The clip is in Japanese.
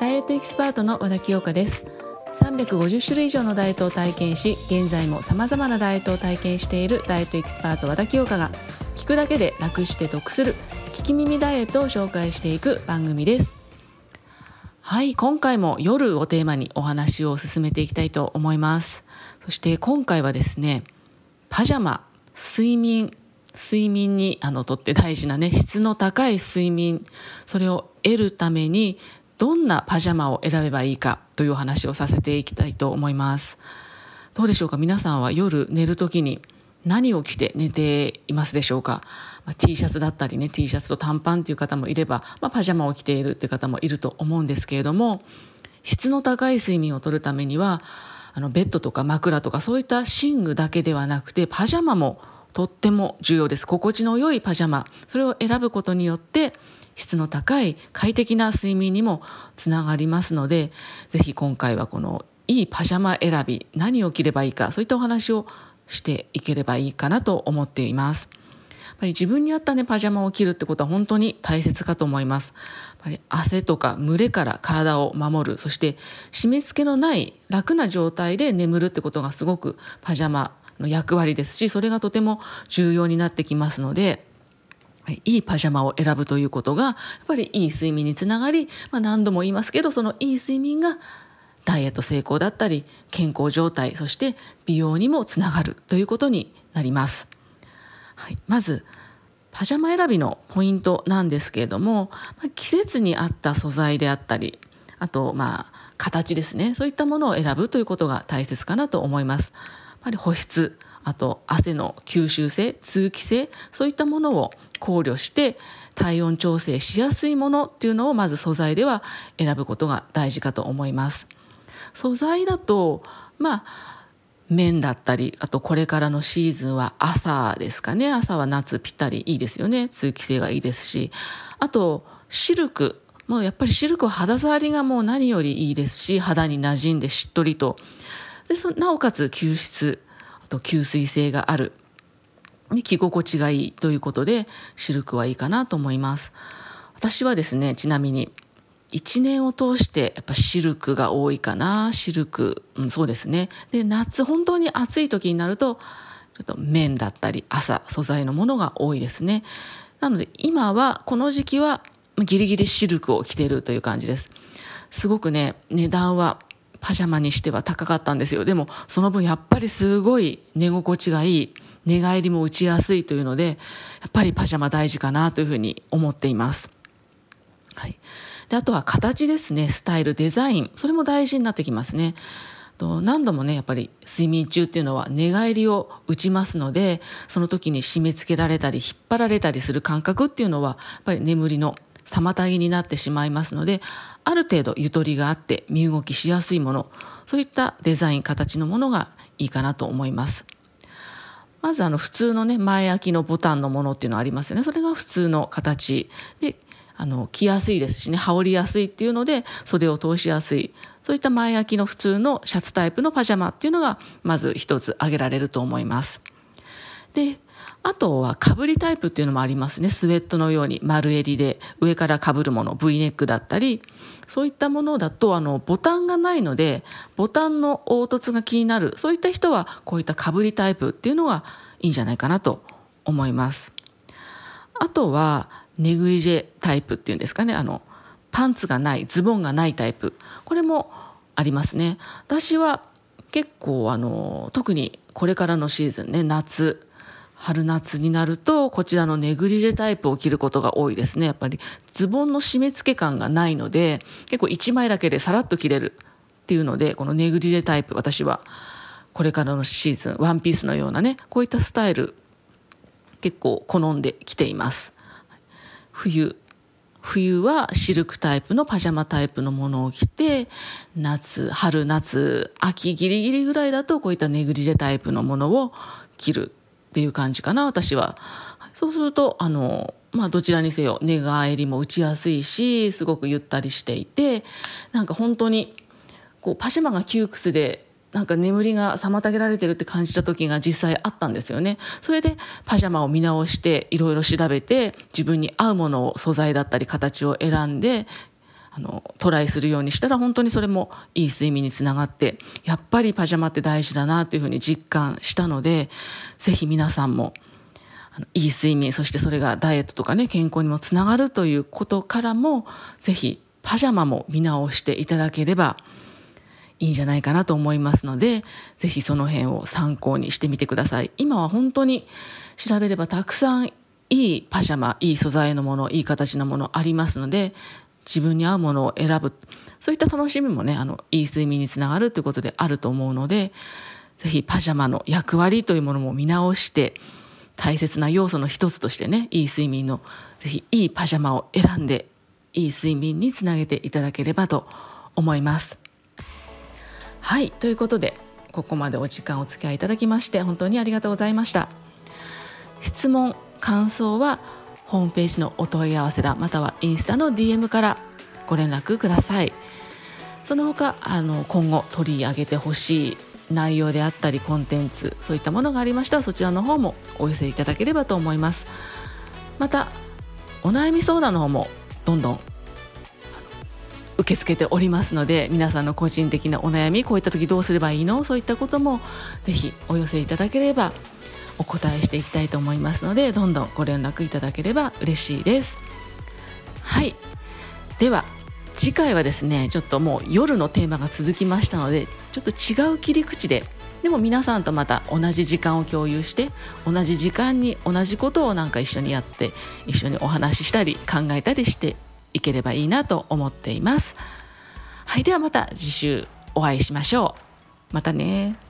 ダイエットエキスパートの和田清香です。350種類以上のダイエットを体験し現在も様々なダイエットを体験しているダイエットエキスパート和田清香が聞くだけで楽して得する聞き耳ダイエットを紹介していく番組です。はい今回も夜をテーマにお話を進めていきたいと思います。そして今回はですねパジャマ睡眠睡眠にあのとって大事なね質の高い睡眠それを得るためにどんなパジャマを選べばいいかというお話をさせていきたいと思います。どうでしょうか？皆さんは夜寝る時に何を着て寝ていますでしょうか、まあ、T シャツだったりね T シャツと短パンっていう方もいれば、まあ、パジャマを着ているっていう方もいると思うんですけれども質の高い睡眠をとるためにはあのベッドとか枕とかそういった寝具だけではなくてパジャマもとっても重要です心地の良いパジャマそれを選ぶことによって質の高い快適な睡眠にもつながりますのでぜひ今回はこのいいパジャマ選び何を着ればいいかそういったお話をしていければいいかなと思っています。やっぱり自分に合ったねパジャマを着るってことは本当に大切かと思います。やっぱり汗とか蒸れから体を守るそして締め付けのない楽な状態で眠るってことがすごくパジャマの役割ですしそれがとても重要になってきますのでいいパジャマを選ぶということがやっぱりいい睡眠につながり、まあ、何度も言いますけどそのいい睡眠がダイエット成功だったり健康状態そして美容にもつながるということになります。はい、まずパジャマ選びのポイントなんですけれどもま季節に合った素材であったりあとまあ形ですねそういったものを選ぶということが大切かなと思います。ぱり保湿あと汗の吸収性通気性そういったものを考慮して体温調整しやすいものっていうのをまず素材では選ぶことが大事かと思います。素材だとまあ綿だったりあとこれからのシーズンは朝ですかね。朝は夏ぴったりいいですよね。通気性がいいですし。あとシルク。もうやっぱりシルクは肌触りがもう何よりいいですし肌に馴染んでしっとりとでそなおかつ吸湿あと吸水性がある。着心地がいいということでシルクはいいかなと思います。私はですねちなみに1年を通してやっぱシルクが多いかな。シルク、うん、そうですね。で夏本当に暑い時になるとちょっと綿だったり朝素材のものが多いですね。なので今はこの時期はギリギリシルクを着てるという感じです。すごくね値段はパジャマにしては高かったんですよ。でもその分やっぱりすごい寝心地がいい。寝返りも打ちやすいというのでやっぱりパジャマ大事かなというふうに思っています。はい、であとは形ですね。スタイルデザイン。それも大事になってきますね。と何度もねやっぱり睡眠中っていうのは寝返りを打ちますのでその時に締め付けられたり引っ張られたりする感覚っていうのはやっぱり眠りの妨げになってしまいますのである程度ゆとりがあって身動きしやすいものそういったデザイン形のものがいいかなと思います。まずあの普通のね前開きのボタンのものっていうのありますよねそれが普通の形であの着やすいですしね羽織りやすいっていうので袖を通しやすいそういった前開きの普通のシャツタイプのパジャマっていうのがまず一つ挙げられると思います。であとはかぶりタイプっていうのもありますね。スウェットのように丸襟で上からかぶるもの V ネックだったりそういったものだとあのボタンがないのでボタンの凹凸が気になる。そういった人はこういったかぶりタイプっていうのがいいんじゃないかなと思います。あとはネグリジェタイプっていうんですかね。あのパンツがないズボンがないタイプ。これもありますね。私は結構あの特にこれからのシーズンね夏春夏になるとこちらのネグリジェタイプを着ることが多いですね。やっぱりズボンの締め付け感がないので結構1枚だけでさらっと着れるっていうのでこのネグリジェタイプ私はこれからのシーズンワンピースのようなねこういったスタイル結構好んで着ています。冬冬はシルクタイプのパジャマタイプのものを着て夏春夏秋ギリギリぐらいだとこういったネグリジェタイプのものを着る。っていう感じかな私は。そうするとあのまあどちらにせよ寝返りも打ちやすいしすごくゆったりしていてなんか本当にこうパジャマが窮屈でなんか眠りが妨げられてるって感じた時が実際あったんですよね。それでパジャマを見直していろいろ調べて自分に合うものを素材だったり形を選んであのトライするようにしたら本当にそれもいい睡眠につながってやっぱりパジャマって大事だなというふうに実感したのでぜひ皆さんもあのいい睡眠そしてそれがダイエットとかね健康にもつながるということからもぜひパジャマも見直していただければいいんじゃないかなと思いますので、ぜひその辺を参考にしてみてください。今は本当に調べればたくさんいいパジャマ、いい素材のもの、いい形のものありますので、自分に合うものを選ぶ。そういった楽しみもね、あの、いい睡眠につながるということであると思うので、ぜひパジャマの役割というものも見直して、大切な要素の一つとしてね、いい睡眠の、ぜひいいパジャマを選んで、いい睡眠につなげていただければと思います。はいということでここまでお時間お付き合いいただきまして本当にありがとうございました質問感想はホームページのお問い合わせ欄またはインスタの DM からご連絡ください。その他あの今後取り上げてほしい内容であったりコンテンツそういったものがありましたらそちらの方もお寄せいただければと思います。またお悩み相談の方もどんどん受け付けておりますので皆さんの個人的なお悩みこういった時どうすればいいの？そういったこともぜひお寄せいただければお答えしていきたいと思いますのでどんどんご連絡いただければ嬉しいですはいでは次回はですねちょっともう夜のテーマが続きましたのでちょっと違う切り口ででも皆さんとまた同じ時間を共有して同じ時間に同じことをなんか一緒にやって一緒にお話ししたり考えたりしていければいいなと思っています。はい、ではまた次週お会いしましょう。またね。